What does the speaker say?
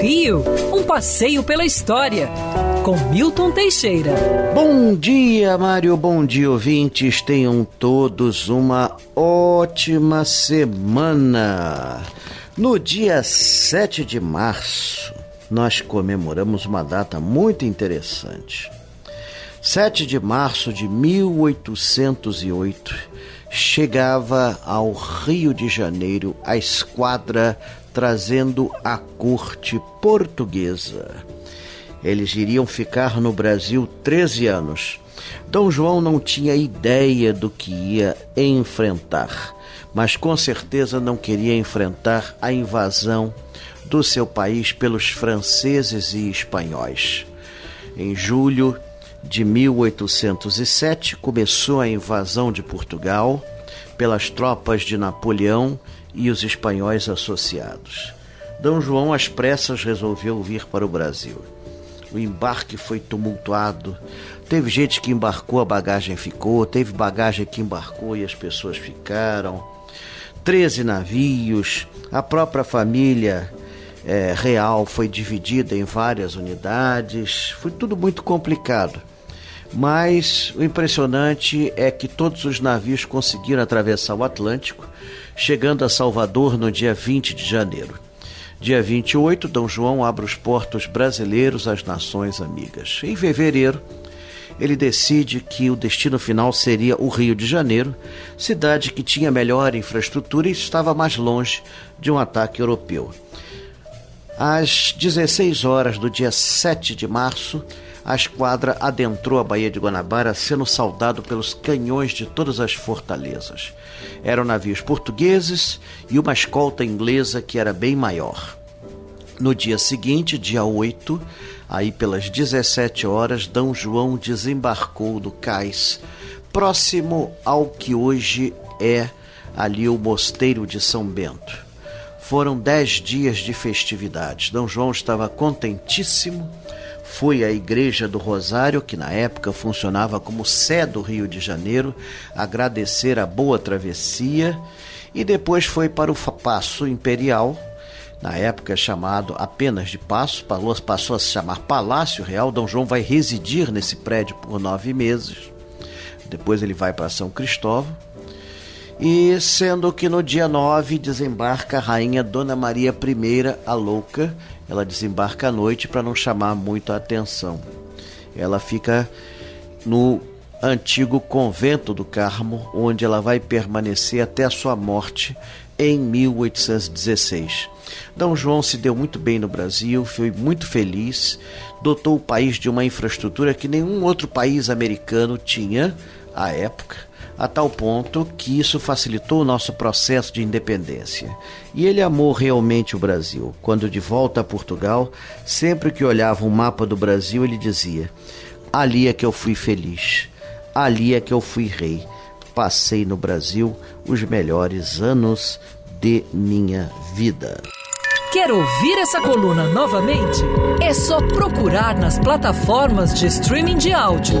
Rio, um passeio pela história, com Milton Teixeira. Bom dia, Mário, bom dia, ouvintes. Tenham todos uma ótima semana. No dia 7 de março, nós comemoramos uma data muito interessante. 7 de março de 1808, chegava ao Rio de Janeiro a esquadra trazendo a corte portuguesa. Eles iriam ficar no Brasil 13 anos. Dom João não tinha ideia do que ia enfrentar, mas com certeza não queria enfrentar a invasão do seu país pelos franceses e espanhóis. Em julho de 1807 começou a invasão de Portugal pelas tropas de Napoleão e os espanhóis associados. D. João às pressas resolveu vir para o Brasil. O embarque foi tumultuado. Teve gente que embarcou, a bagagem ficou. Teve bagagem que embarcou e as pessoas ficaram. Treze navios. A própria família é, real foi dividida em várias unidades. Foi tudo muito complicado. Mas o impressionante é que todos os navios conseguiram atravessar o Atlântico, chegando a Salvador no dia 20 de janeiro. Dia 28, D. João abre os portos brasileiros às nações amigas. Em fevereiro, ele decide que o destino final seria o Rio de Janeiro, cidade que tinha melhor infraestrutura e estava mais longe de um ataque europeu. Às 16 horas do dia 7 de março, a esquadra adentrou a Baía de Guanabara, sendo saudado pelos canhões de todas as fortalezas. Eram navios portugueses e uma escolta inglesa que era bem maior. No dia seguinte, dia 8, aí pelas 17 horas, D. João desembarcou do cais, próximo ao que hoje é ali o Mosteiro de São Bento. Foram dez dias de festividades. D. João estava contentíssimo foi à Igreja do Rosário, que na época funcionava como sé do Rio de Janeiro, agradecer a boa travessia e depois foi para o Paço Imperial, na época chamado apenas de Paço, passou a se chamar Palácio Real. Dom João vai residir nesse prédio por nove meses. Depois ele vai para São Cristóvão. E sendo que no dia 9 desembarca a rainha Dona Maria I, a louca, ela desembarca à noite para não chamar muito a atenção. Ela fica no antigo convento do Carmo, onde ela vai permanecer até a sua morte em 1816. D. João se deu muito bem no Brasil, foi muito feliz, dotou o país de uma infraestrutura que nenhum outro país americano tinha à época a tal ponto que isso facilitou o nosso processo de independência. E ele amou realmente o Brasil. Quando de volta a Portugal, sempre que olhava um mapa do Brasil, ele dizia: Ali é que eu fui feliz, ali é que eu fui rei. Passei no Brasil os melhores anos de minha vida. Quer ouvir essa coluna novamente? É só procurar nas plataformas de streaming de áudio.